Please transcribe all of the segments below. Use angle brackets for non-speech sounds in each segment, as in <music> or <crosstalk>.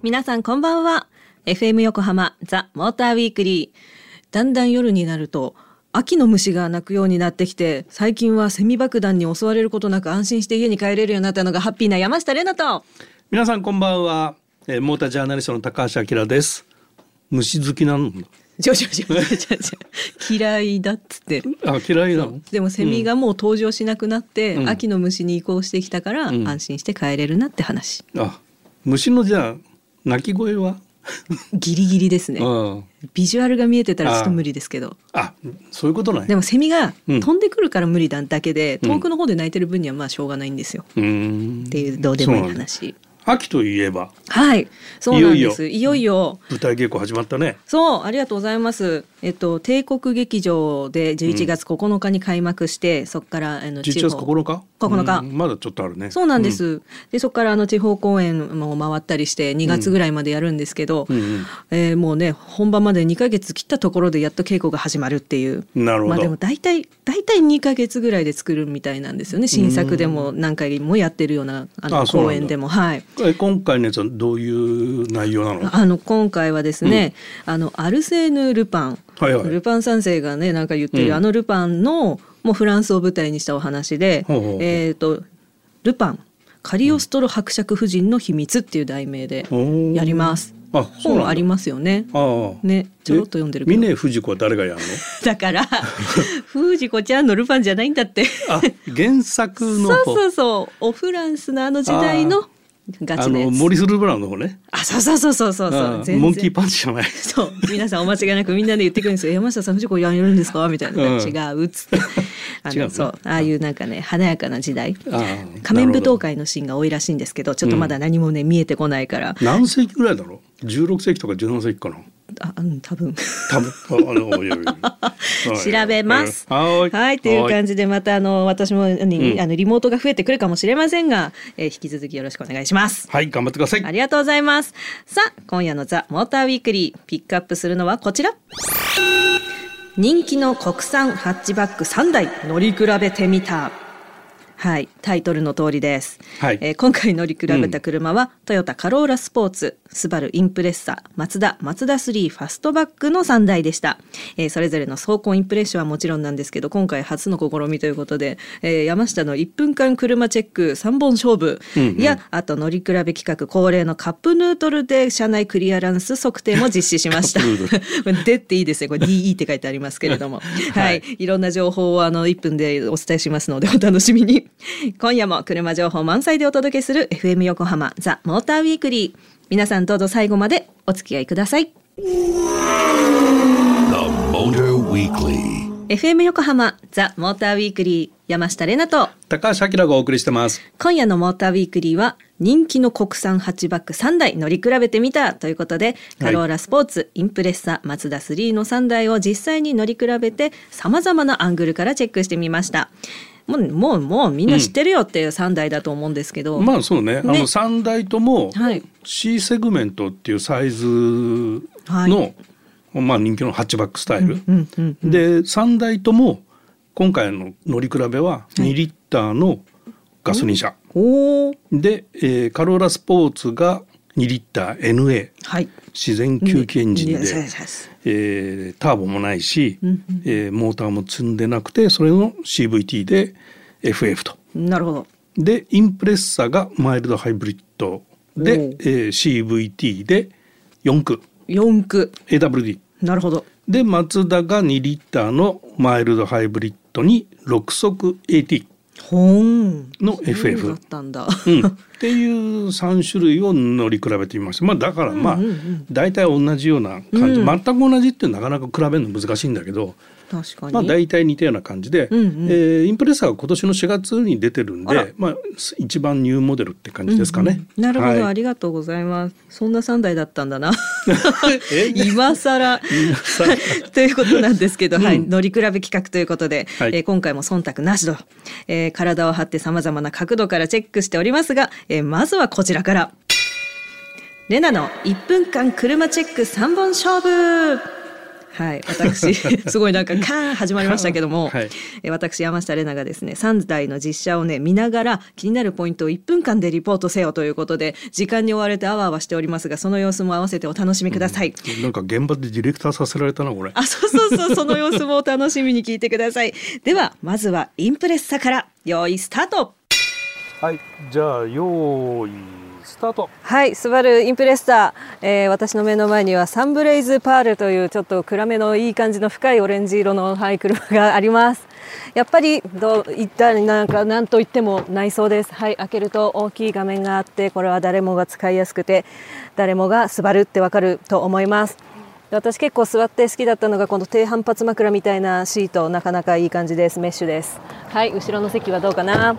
皆さんこんばんは。FM 横浜ザ・モーターウィークリーだんだん夜になると秋の虫が鳴くようになってきて最近はセミ爆弾に襲われることなく安心して家に帰れるようになったのがハッピーな山下玲奈と。皆さんこんばんは、えー、モータージャーナリストの高橋明です。虫好きなのちょちょちょちょちょ嫌いだっつってあ嫌いなの？でもセミがもう登場しなくなって、うん、秋の虫に移行してきたから、うん、安心して帰れるなって話。あ虫のじゃあ鳴き声は？ギリギリですね、ビジュアルが見えてたらちょっと無理ですけど。あそういうことねでもセミが飛んでくるから無理だだけで、遠くの方で鳴いてる分にはまあしょうがないんですよ、っていうどうでもいい話秋といえば。はい。そうなんです。いよいよ。舞台稽古始まったね。そうありがとうございます。えっと帝国劇場で11月9日に開幕して、うん、そこからあの11月9日？9日、うん、まだちょっとあるね。そうなんです、うん、でそこからあの地方公演も回ったりして2月ぐらいまでやるんですけど、うんうん、えー、もうね本番まで2か月切ったところでやっと稽古が始まるっていう。なるほど、まあ、でも大体大体2か月ぐらいで作るみたいなんですよね。新作でも何回もやってるようなあの公演でも。はい今回のやつはどういう内容なの？あの今回はですね、あのアルセーヌ・ルパン。はいはい、ルパン三世がねなんか言ってる、うん、あのルパンのもうフランスを舞台にしたお話で、ほうほうえっ、ー、とルパン。カリオストロ伯爵夫人の秘密っていう題名でやります。あ本ありますよね。あね、ちょろっと読んでる峰不二子は誰がやるの？だから <laughs> 不二子ちゃんのルパンじゃないんだって。あ、原作のそうそうそう、おフランスのあの時代のガチのモリス・ルブランの方ね。あそうそうそうそうそう。そうモンキーパンチじゃない。そう。皆さんお間違いなくみんなで言ってくるんですよ山下さん藤子やるんですか？みたいな、うん、違うっつって。<laughs> あのそう。ああいうなんかね華やかな時代。仮面舞踏会のシーンが多いらしいんですけどちょっとまだ何もね、見えてこないから何世紀ぐらいだろう16世紀とか17世紀かなあ、うん、多分。多分。あの、いやいや <laughs> 調べます。はい。はい、という感じで、また、あの、私も、に、うん、あの、リモートが増えてくるかもしれませんが。えー、引き続きよろしくお願いします。はい、頑張ってください。ありがとうございます。さあ、今夜のザ・モーターウィークリー、ピックアップするのはこちら。人気の国産ハッチバック3台乗り比べてみた。はい、タイトルの通りです。はい、えー、今回乗り比べた車は、うん、トヨタカローラスポーツ、スバルインプレッサ、マツダ、マツダ3ファストバックの3台でした。えー、それぞれの走行インプレッションはもちろんなんですけど、今回初の試みということで、えー、山下の1分間車チェック3本勝負や、うんうん、あと乗り比べ企画恒例のカップヌートルで車内クリアランス測定も実施しました。でっ <laughs> ていいですね。これ DE って書いてありますけれども。<laughs> はい、はい。いろんな情報をあの1分でお伝えしますのでお楽しみに。今夜も車情報満載でお届けする FM 横浜ザ・モーターウィークリー皆さんどうぞ最後までお付き合いください。FM 横浜ザ・モーターウィークリー山下れなと高橋明がお送りしてます。今夜のモーターウィークリーは人気の国産ハッチバック3台乗り比べてみたということで、カローラスポーツ、インプレッサ、マツダ3の3台を実際に乗り比べて様々なアングルからチェックしてみました。もうもうもうみんな知ってるよっていう3台だと思うんですけど、うん、まあそうね、ね、あの3台とも C セグメントっていうサイズの、はい、まあ人気のハッチバックスタイル、で3台とも今回の乗り比べは2リッターのガソリン車、はい、で、えー、カローラスポーツが2リッター NA、はい、自然吸気エンジンで、えー、ターボもないし、うんうん、えー、モーターも積んでなくてそれの CVT で FF と。なるほど。でインプレッサがマイルドハイブリッドで、えー、CVT で4区4区 AWD なるほど。でマツダが2リッターのマイルドハイブリッドに6速 AT の FF だったんだ、うん、っていう3種類を乗り比べてみました。まあだからまあ大体同じような感じ、うん、全く同じってなかなか比べるの難しいんだけど確かに。まあ大体似たような感じで、うんうん、えー、インプレッサーが今年の4月に出てるんでまあ一番ニューモデルって感じですかね、うんうん、なるほど、はい、ありがとうございます。そんな3台だったんだな。<laughs> 今更。<laughs> ということなんですけど、うん、はい、乗り比べ企画ということで、はい、えー、今回も忖度なしと、えー、体を張ってさまざまな角度からチェックしておりますが、えー、まずはこちらから。レナの1分間車チェック3本勝負はい、私 <laughs> すごいなんかカーン始まりましたけども、はい、え私山下玲奈がですね3台の実写をね見ながら気になるポイントを1分間でリポートせよということで時間に追われてあわあわしておりますがその様子も合わせてお楽しみください、うん、なんか現場でディレクターさせられたなこれ。あそうそうそうその様子もお楽しみに聞いてください。ではまずはインプレッサから用意スタート。はいじゃあ用意スタート。はいスバルインプレッサー、えー、私の目の前にはサンブレイズパールというちょっと暗めのいい感じの深いオレンジ色の、はい、車があります。やっぱりどういったなんか何と言っても内装です。はい開けると大きい画面があってこれは誰もが使いやすくて誰もがスバルってわかると思います。私結構座って好きだったのがこの低反発枕みたいなシート。なかなかいい感じです。メッシュです。はい後ろの席はどうかな？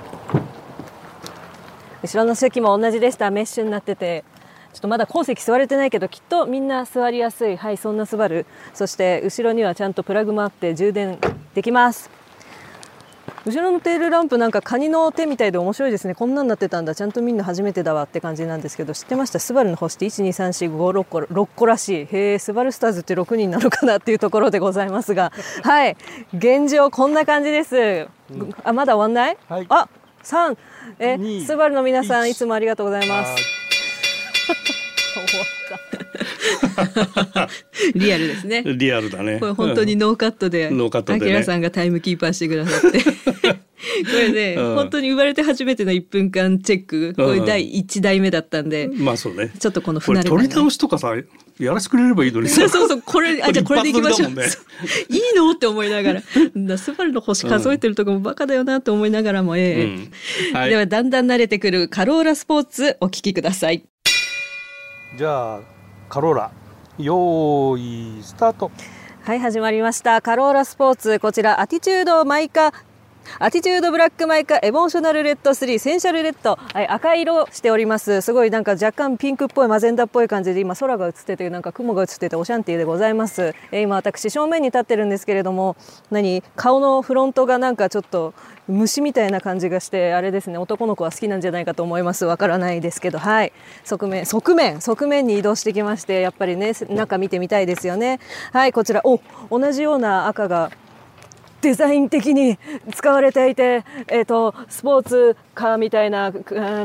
後ろの席も同じでした。メッシュになってて。ちょっとまだ後席座れてないけどきっとみんな座りやすい。はいそんなスバルそして後ろにはちゃんとプラグもあって充電できます。後ろのテールランプなんかカニの手みたいで面白いですね。こんなんなってたんだ。ちゃんとみんな初めてだわって感じなんですけど知ってました？スバルの星って？12345個6個らしい。へえスバルスターズって6人なのかなっていうところでございますが。はい。現状こんな感じです、うん、あまだ終わんない、はい、あ3えスバルの皆さんいつもありがとうございます。<laughs> リアルですね。リアルだね。これ本当にノーカットで、ノーカットで、ね、アキラさんがタイムキーパーしてくださって。<laughs> これね、うん、本当に生まれて初めての1分間チェック、これ第1代目だったんで、うん、まあそうね。ちょっとこの不慣れ取り直しとかさ、やらせてくれればいいのに <laughs> そうそうそう、これ、あ、じゃこれでいきましょう。ね、<laughs> いいのって思いながら、スバルの星数えてるとこもバカだよなと思いながらも、ええ、うん。はい、ではだんだん慣れてくるカローラスポーツお聞きください。じゃあ、カローラ、用意スタート。はい始まりました。カローラスポーツ。こちら attitude mica attitude black mica emotional red 3 sensual red、はい、赤色しております。すごいなんか若干ピンクっぽいマゼンダっぽい感じで今空が映っててなんか雲が映っててオシャンティーでございます、えー、今私正面に立ってるんですけれども何顔のフロントがなんかちょっと虫みたいな感じがしてあれですね男の子は好きなんじゃないかと思います。わからないですけどはい。側面側面側面に移動してきましてやっぱりね中見てみたいですよね。はいこちら。お同じような赤がデザイン的に使われていて、えーと、スポーツカーみたいなあ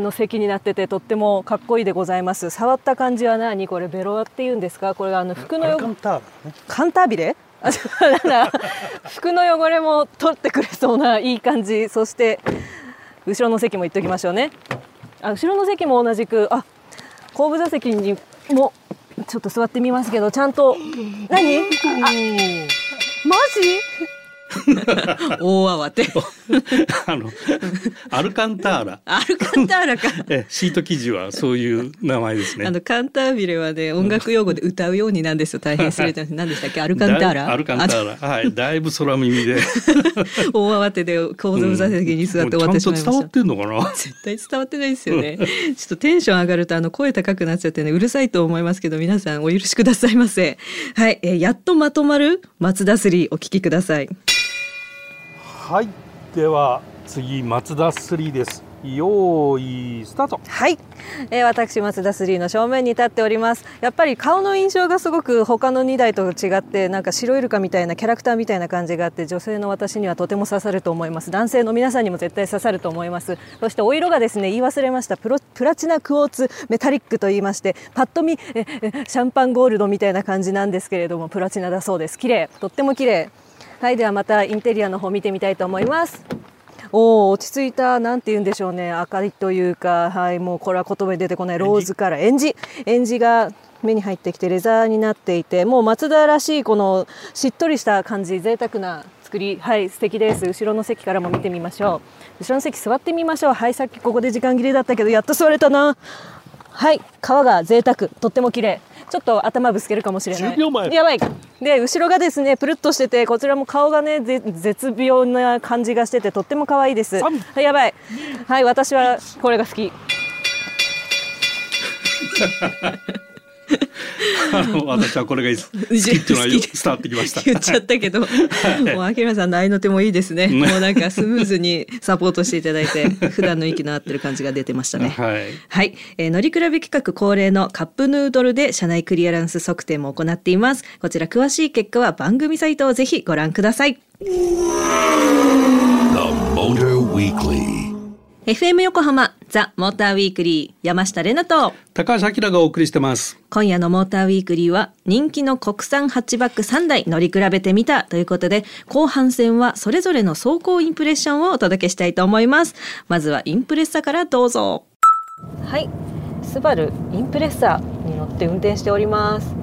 の席になっててとってもかっこいいでございます。触った感じは何？これベロアっていうんですか？これあの服のカンタービレ、カンタービレ <laughs> 服の汚れも取ってくれそうないい感じ。そして後ろの席も行っておきましょうね。あ後ろの席も同じくあ後部座席にもちょっと座ってみますけどちゃんと何？あマジ？大慌て。<laughs> あのアルカンターラ。アルカンターラか。<laughs> えシート記事はそういう名前ですね。あのカンタービレはね音楽用語で歌うようになんですよ。大変失礼な何でしたっけ？アルカンターラ？アルカンターラ。はいだいぶ空耳で。<laughs> 大慌てで構造座席に座って終わってしまいました、うん、伝わってんのかな？絶対伝わってないですよね。ちょっとテンション上がるとあの声高くなっちゃってねうるさいと思いますけど皆さんお許しくださいませ。はい、えー、やっとまとまる松田3お聞きくださいはい。では次松田3です。用意スタート。はい、えー、私松田3の正面に立っております。やっぱり顔の印象がすごく他の2台と違ってなんか白イルカみたいなキャラクターみたいな感じがあって女性の私にはとても刺さると思います。男性の皆さんにも絶対刺さると思います。そしてお色がですね言い忘れましたプロプラチナクォーツメタリックと言いましてパッと見えシャンパンゴールドみたいな感じなんですけれどもプラチナだそうです。綺麗。とっても綺麗。はいではまたインテリアの方見てみたいと思います。おお落ち着いたなんて言うんでしょうね。明かりというかはいもうこれは言葉に出てこない。ローズカラー。エンジエンジが目に入ってきてレザーになっていてもう松田らしいこのしっとりした感じ贅沢な作り。はい素敵です。後ろの席からも見てみましょう。後ろの席座ってみましょう。はいさっきここで時間切れだったけどやっと座れたなはい川が贅沢とっても綺麗。ちょっと頭ぶつけるかもしれない。やばいで後ろがですねプルッとしててこちらも顔がね絶妙な感じがしててとっても可愛いです。やばい。はい私はこれが好き私はこれが <laughs> 好きっていうのは伝わってきました。言っちゃったけど、もう秋山さんの合いの手もいいですね。もうなんかスムーズにサポートしていただいて、普段の息の合ってる感じが出てましたね。はい。はい、えー、乗り比べ企画恒例のカップヌードルで社内クリアランス測定も行っています。こちら詳しい結果は番組サイトをぜひご覧ください。FM 横浜ザ・モーターウィークリー山下れなと。高橋明がお送りしてます。今夜のモーターウィークリーは人気の国産ハッチバック3台乗り比べてみたということで後半戦はそれぞれの走行インプレッションをお届けしたいと思います。まずはインプレッサからどうぞ。はい。スバルインプレッサに乗って運転しております。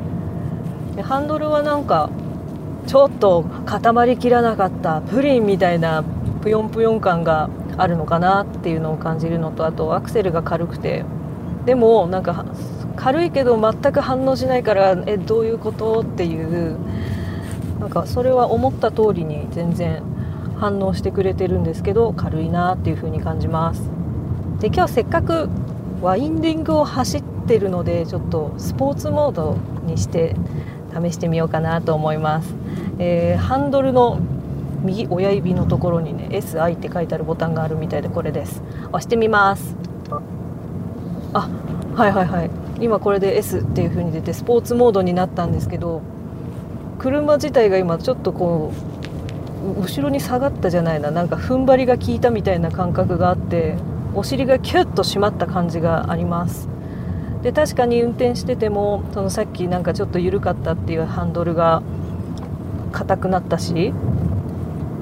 ハンドルはなんかちょっと固まりきらなかったプリンみたいなぷよんぷよん感があるのかなっていうのを感じるのとあとアクセルが軽くて。でもなんか軽いけど全く反応しないからえどういうことっていうなんかそれは思った通りに全然反応してくれてるんですけど軽いなっていう風に感じます。で今日せっかくワインディングを走ってるのでちょっとスポーツモードにして試してみようかなと思います、えー、ハンドルの右親指のところにね SI って書いてあるボタンがあるみたいでこれです。押してみます。あはいはいはい。今これで S っていう風に出てスポーツモードになったんですけど車自体が今ちょっとこう後ろに下がったじゃないな。なんか踏ん張りが効いたみたいな感覚があってお尻がキュッと締まった感じがあります。で確かに運転しててもそのさっきなんかちょっと緩かったっていうハンドルが硬くなったし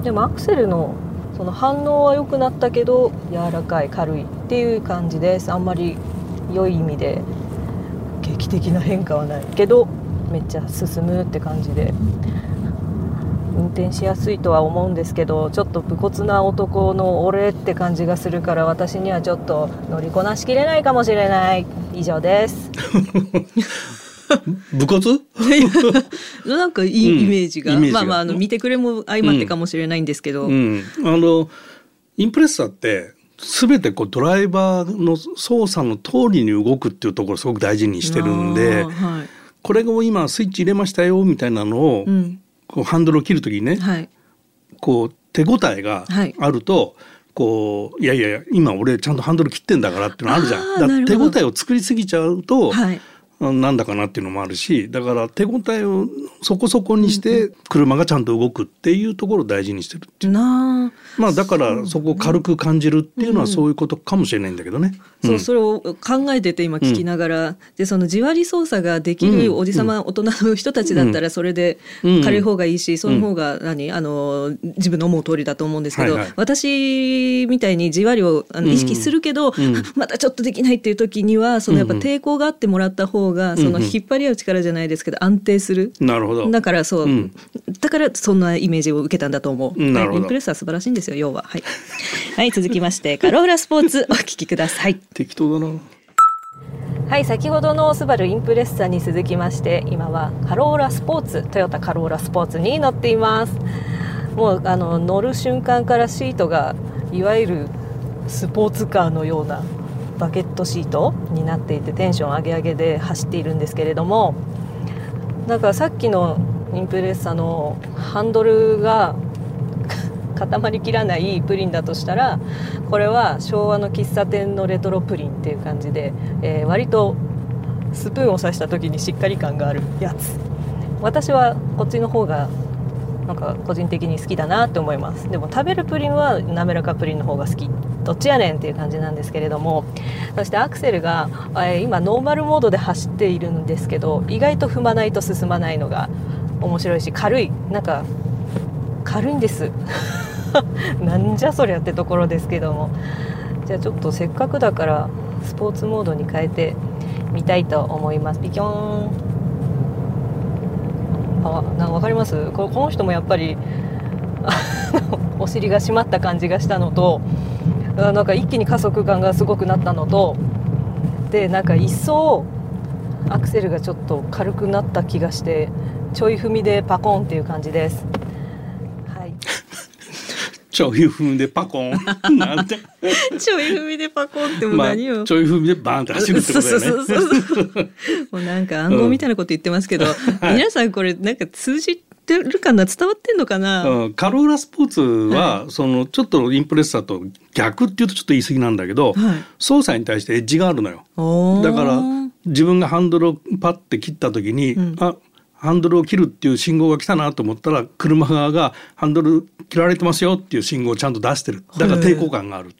でもアクセルのその反応は良くなったけど柔らかい軽いっていう感じです。あんまり良い意味で劇的な変化はない。けどめっちゃ進むって感じで。運転しやすいとは思うんですけどちょっと武骨な男の俺って感じがするから私にはちょっと乗りこなしきれないかもしれない。以上です。<laughs> 武骨？なんかいいイメージが、うん、まあまああの見てくれも相まってかもしれないんですけど、うん。うん、あのインプレッサーって全てこうドライバーの操作の通りに動くっていうところすごく大事にしてるんで、はい、これを今スイッチ入れましたよみたいなのを、こうハンドルを切る時にね、はい、こう手応えがあると、はいこういやいや今俺ちゃんとハンドル切ってんだからっていうのあるじゃん。だ手応えを作りすぎちゃうと、はい、なんだかなっていうのもあるしだから手応えをそこそこにして車がちゃんと動くっていうところを大事にしてるっていう。まあだからそこを軽く感じるっていうのはそういうことかもしれないんだけどね。そうそれを考えてて今聞きながら、でそのじわり操作ができるおじさま、大人の人たちだったらそれで軽い方がいいし、その方が何あの自分の思う通りだと思うんですけど、私みたいにじわりをあの意識するけど、またちょっとできないっていう時にはそのやっぱ抵抗があってもらった方がその引っ張り合う力じゃないですけど安定する。なるほどだからそう、だからそんなイメージを受けたんだと思う。なるほどインプレッサー素晴らしいんですよ要は。はい、<laughs> はい、続きましてカローラスポーツお聞きください。<laughs> 適当だな。はい先ほどのスバルインプレッサに続きまして今はカローラスポーツトヨタカローラスポーツに乗っていますもうあの乗る瞬間からシートがいわゆるスポーツカーのようなバケットシートになっていてテンション上げ上げで走っているんですけれどもなんかさっきのインプレッサのハンドルが <laughs> 固まりきらないプリンだとしたらこれは昭和の喫茶店のレトロプリンっていう感じで、えー、割とスプーンを刺した時にしっかり感があるやつ。私はこっちの方がなんか個人的に好きだなって思います。でも食べるプリンは滑らかプリンの方が好き。どっちやねんっていう感じなんですけれども。そしてアクセルが、えー、今ノーマルモードで走っているんですけど意外と踏まないと進まないのが面白いし軽い。なんか軽いんです。<laughs> なんじゃそりゃってところですけども。じゃあちょっとせっかくだからスポーツモードに変えてみたいと思います。ピキョン。あなんか分かります？この人もやっぱり <laughs> お尻が締まった感じがしたのとなんか一気に加速感がすごくなったのとでなんか一層アクセルがちょっと軽くなった気がしてちょい踏みでパコンっていう感じです。ちょい踏みでパコン。<laughs> なんて。ちょい踏みでパコンってもう何を、まあ、ちょい踏みでバーンって走るってことだよねもうなんか暗号みたいなこと言ってますけど、うん、皆さんこれなんか通じてるかな伝わってんのかな、うん、カローラスポーツは、はい、そのちょっとインプレッサーと逆っていうとちょっと言い過ぎなんだけど、はい、操作に対してエッジがあるのよ。だから自分がハンドルをパッて切った時に、うん、あハンドルを切るっていう信号が来たなと思ったら車側がハンドル切られてますよっていう信号をちゃんと出してる。だから抵抗感がある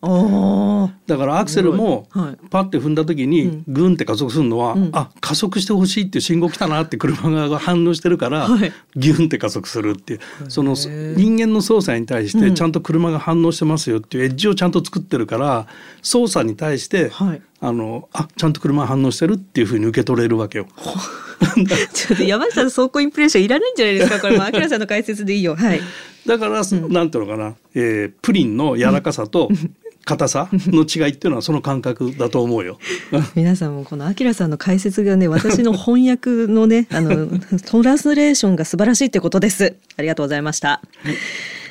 だからアクセルもパッて踏んだ時にグンって加速するのは、うん、あ加速してほしいっていう信号来たなって車側が反応してるから、はい、ギュンって加速するっていう。その人間の操作に対してちゃんと車が反応してますよっていうエッジをちゃんと作ってるから操作に対して、はい、あのあちゃんと車が反応してるっていうふうに受け取れるわけよ。<laughs> ちょっと山下さん走行インプレッションいらないんじゃないですか？<laughs> これも明さんの解説でいいよ。はい。だから、うん、なんていうのかな、えー、プリンの柔らかさと、硬さの違いっていうのはその感覚だと思うよ。<laughs> 皆さんもこのあきらさんの解説がね私の翻訳のねあのトランスレーションが素晴らしいってことです。ありがとうございました。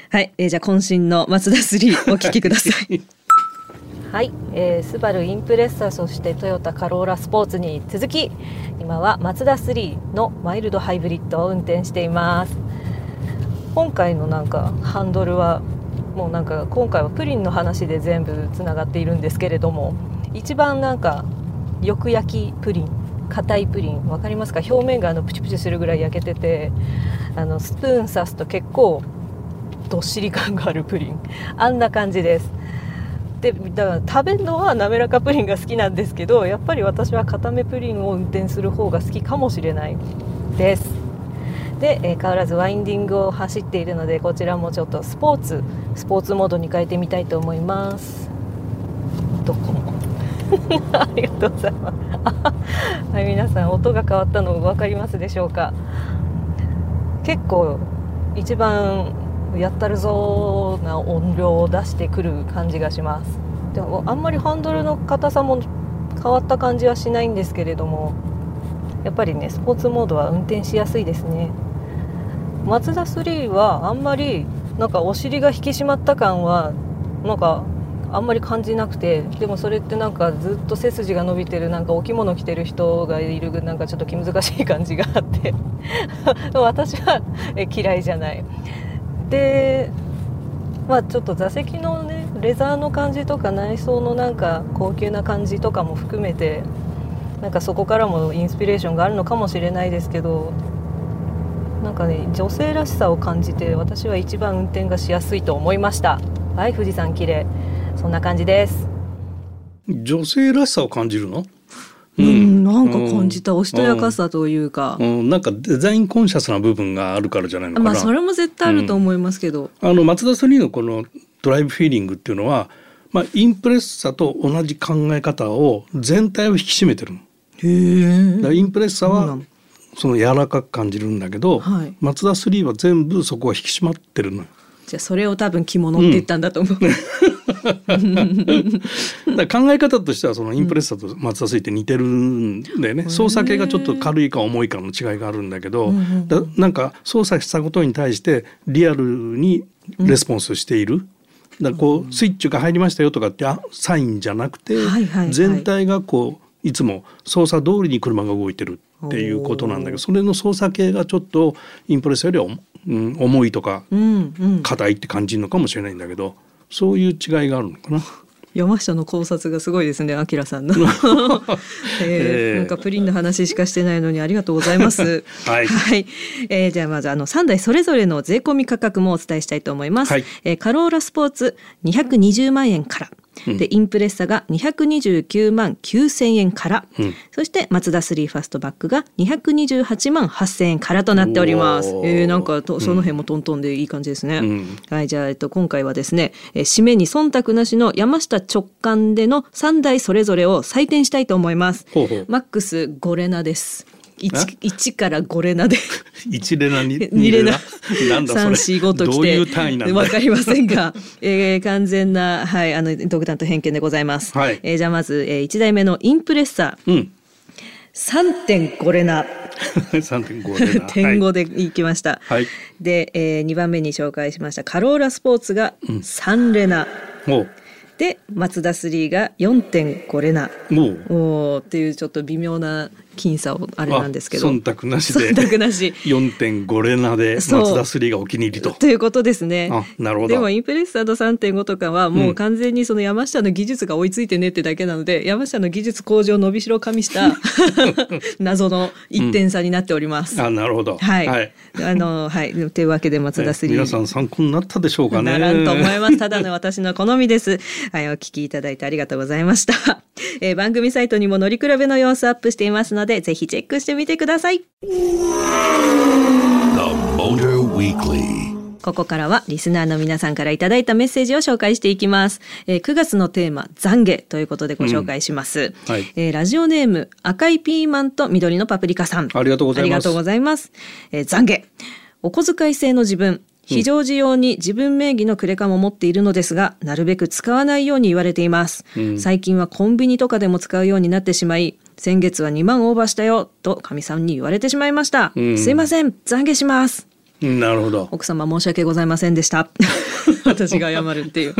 はい、えー、じゃあ渾身の松田3お聞きください。はい、えー、スバルインプレッサそしてトヨタカローラスポーツに続き今はマツダ3のマイルドハイブリッドを運転しています。今回のなんかハンドルはもうなんか今回はプリンの話で全部つながっているんですけれども一番なんかよく焼きプリン硬いプリン分かりますか？表面があのプチプチするぐらい焼けててあのスプーン刺すと結構どっしり感があるプリン。あんな感じです。でだから食べるのは滑らかプリンが好きなんですけどやっぱり私は固めプリンを運転する方が好きかもしれないです。で、えー、変わらずワインディングを走っているのでこちらもちょっとスポーツスポーツモードに変えてみたいと思います。どこも <laughs> ありがとうございます。<laughs> はい皆さん音が変わったの分かりますでしょうか？結構一番やったるぞな音量を出してくる感じがします。でもあんまりハンドルの硬さも変わった感じはしないんですけれどもやっぱりねスポーツモードは運転しやすいですね。マツダ3はあんまりなんかお尻が引き締まった感はなんかあんまり感じなくてでもそれってなんかずっと背筋が伸びてるなんかお着物着てる人がいるなんかちょっと気難しい感じがあって。<laughs> 私は嫌いじゃない。でまあちょっと座席のねレザーの感じとか内装のなんか高級な感じとかも含めてなんかそこからもインスピレーションがあるのかもしれないですけどなんかね女性らしさを感じて私は一番運転がしやすいと思いました。はい富士山綺麗。そんな感じです。女性らしさを感じるの？うん、なんか感じたおしとやかさというか、うん、なんかデザインコンシャスな部分があるからじゃないのかな。まあそれも絶対あると思いますけど。あの松田3のこのドライブフィーリングっていうのは、まあインプレッサと同じ考え方を全体を引き締めてるの。へえ。インプレッサはその柔らかく感じるんだけど、はい、松田3は全部そこは引き締まってるのよ。じゃあそれを多分着物って言ったんだと思う。だ <laughs> 考え方としてはそのインプレッサと松田水って似てるんでね、操作系がちょっと軽いか重いかの違いがあるんだけど、だなんか操作したことに対してリアルにレスポンスしている。だこうスイッチが入りましたよとかってサインじゃなくて、全体がこういつも操作通りに車が動いてるっていうことなんだけどそれの操作系がちょっとインプレッサよりは、うん、重いとか硬いって感じるのかもしれないんだけど。そういう違いがあるのかな。山下の考察がすごいですね、あきらさんの、<laughs> えー。なんかプリンの話しかしてないのにありがとうございます。<laughs> はい、はい、えー、じゃあまずあの三台それぞれの税込み価格もお伝えしたいと思います。はい、えー、カローラスポーツ220万円から。でインプレッサが229万9,000円から、うん、そしてマツダ3ファストバックが228万8,000円からとなっております。えー、なんかとその辺もトントンでいい感じですね。うん、はいじゃあ、えっと、今回はですね、えー、締めに忖度なしの山下直感での3台それぞれを採点したいと思います。ほうほうマックス5レナです。一一から五レナで。<laughs> 一レナに？<laughs> 二レナ。三四五ときて。わかりませんが、えー、完全なはいあの独断と偏見でございます。はい、えー、じゃあまず、えー、一台目のインプレッサー。うん。3.5レナ。<laughs> 3.5レナ。点5でい。きました、はい、で、えー、2番目に紹介しました。カローラスポーツが3レナ、うんでマツダ3が4.5レナ。おおっていうちょっと微妙な僅差をあれなんですけど忖度なしで忖度なし4.5レナで松田3がお気に入りと。ということですね。なるほどでもインプレッサード3.5とかはもう完全にその山下の技術が追いついてねってだけなので、うん、山下の技術向上伸びしろ加味した謎の1点差になっております。うん、あなるほど。はい。はい、あのはいというわけで松田3、皆さん参考になったでしょうかね。ならんと思います。ただの私の好みです。はいお聞きいただいてありがとうございました。えー、番組サイトにも乗り比べの様子アップしていますのでぜひチェックしてみてください。ここからはリスナーの皆さんからいただいたメッセージを紹介していきます。えー、9月のテーマ、懺悔ということでご紹介します。うん、はい、えー、ラジオネーム、赤いピーマンと緑のパプリカさん。ありがとうございます。ありがとうございます。えー、懺悔。お小遣い制の自分、非常時用に自分名義のクレカも持っているのですが、なるべく使わないように言われています。うん、最近はコンビニとかでも使うようになってしまい、先月は2万オーバーしたよとかみさんに言われてしまいました。うん、すいません、懺悔します。なるほど。奥様申し訳ございませんでした。<laughs> 私が謝るっていう。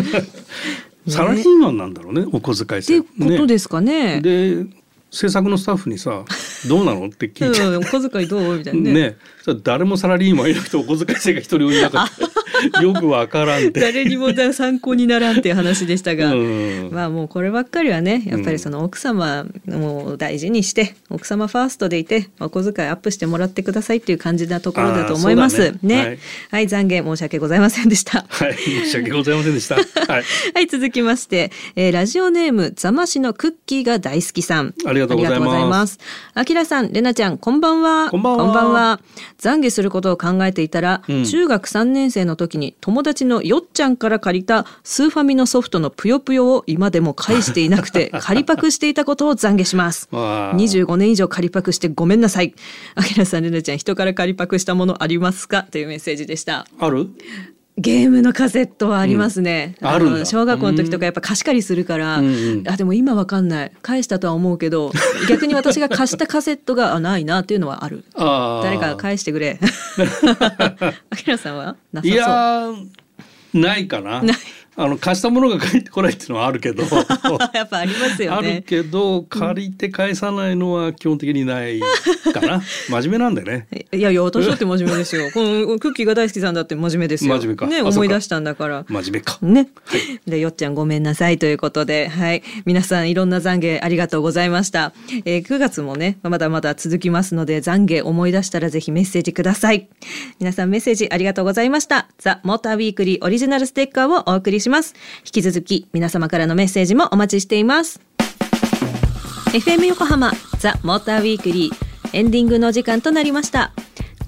<laughs> サラリーマンなんだろうね、お小遣い制。ってことですかね。ねで制作のスタッフにさ「どうなの?」って聞いて、うん、お小遣いどう？みたいなねね誰もサラリーマンいなくてお小遣い制が一人いなかった <laughs> よくわからん誰にも参考にならんっていう話でしたが、うん、まあもうこればっかりはねやっぱりその奥様を大事にして奥様ファーストでいてお小遣いアップしてもらってくださいっていう感じなところだと思います。ね、ね、はい、はい、懺悔申し訳ございませんでした。はい申し訳ございませんでした。はい、<laughs> はい、続きまして、えー、ラジオネーム座間市のクッキーが大好きさん。ありがとうございます。あきらさんれなちゃんこんばんは。こんばんは。懺悔することを考えていたら、うん、中学3年生の時に友達のよっちゃんから借りたスーファミのソフトのぷよぷよを今でも返していなくて借りパクしていたことを懺悔します。<laughs> 25年以上借りパクしてごめんなさい。あきらさんれなちゃん人から借りパクしたものありますか？というメッセージでした。ある？ゲームのカセットはありますね。うん、ある小学校の時とかやっぱ貸し借りするから、うんうん、あでも今わかんない返したとは思うけど逆に私が貸したカセットがあないなっていうのはある。あ誰か返してくれ。あきらさんは？なさそう。いやないかな。ないあの貸したものが返ってこないっていうのはあるけど。<laughs> やっぱありますよね。あるけど借りて返さないのは基本的にないかな。真面目なんでね。いやいや私だって真面目ですよ。<laughs> このクッキーが大好きさんだって真面目ですよ。真面目か。ね思い出したんだから。真面目か。ね、はい、でよっちゃんごめんなさいということで。はい。皆さんいろんな懺悔ありがとうございました、えー、9月もねまだまだ続きますので懺悔思い出したらぜひメッセージください。皆さんメッセージありがとうございました。ザ・モーターウィークリーオリジナルステッカーをお送りします。引き続き皆様からのメッセージもお待ちしています。FM 横浜ザ・モーターウィークリーエンディングの時間となりました。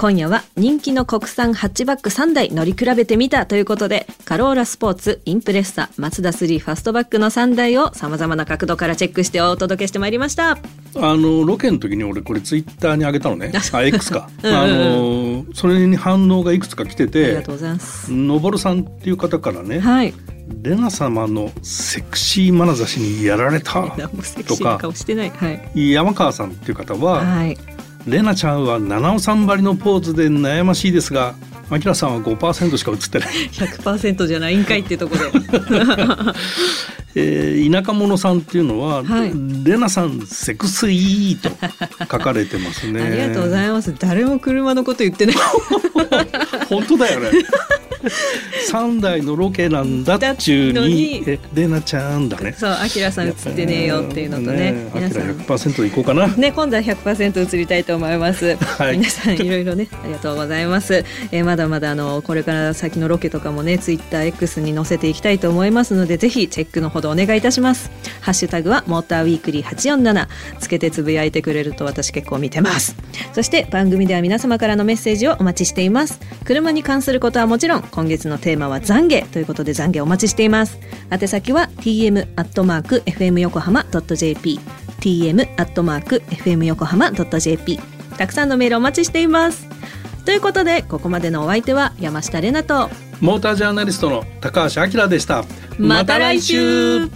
今夜は人気の国産ハッチバック3台乗り比べてみたということでカローラスポーツインプレッサマツダ3ファストバックの3台をさまざまな角度からチェックしてお届けしてまいりました。あのロケの時に俺これツイッターに上げたのね。あ X か。<laughs> うん、あのそれに反応がいくつか来ててありがとうございます。のぼるさんっていう方からね、はいレナ様のセクシー眼差しにやられたとか、はい、山川さんっていう方は、はい、レナちゃんは七尾さん張りのポーズで悩ましいですがアキラさんは5%しか映ってない。100%じゃないんかいってとこで。<laughs> えー、田舎者さんっていうのは、はい、レナさんセクスイーと書かれてますね。ありがとうございます。誰も車のこと言ってない。<laughs> 本当だよね。三台のロケなんだっちゅうにえレナちゃんだね。そうあきらさん映ってねえよっていうのとね。ね皆さん。100%いこうかな。ね今度は100%映りたいと思います、はい、皆さんいろいろねありがとうございます、えー、まだまだあのこれから先のロケとかもねツイッター X に載せていきたいと思いますのでぜひチェックのほどお願いいたします。ハッシュタグはモーターウィークリー847つけてつぶやいてくれると私結構見てます。そして番組では皆様からのメッセージをお待ちしています。車に関することはもちろん今月のテーマは懺悔ということで懺悔お待ちしています。宛先は tm アットマーク fm 横浜 .jp tm アットマーク fm 横浜 .jp たくさんのメールお待ちしています。ということでここまでのお相手は山下れなとモータージャーナリストの高橋明でした。また来週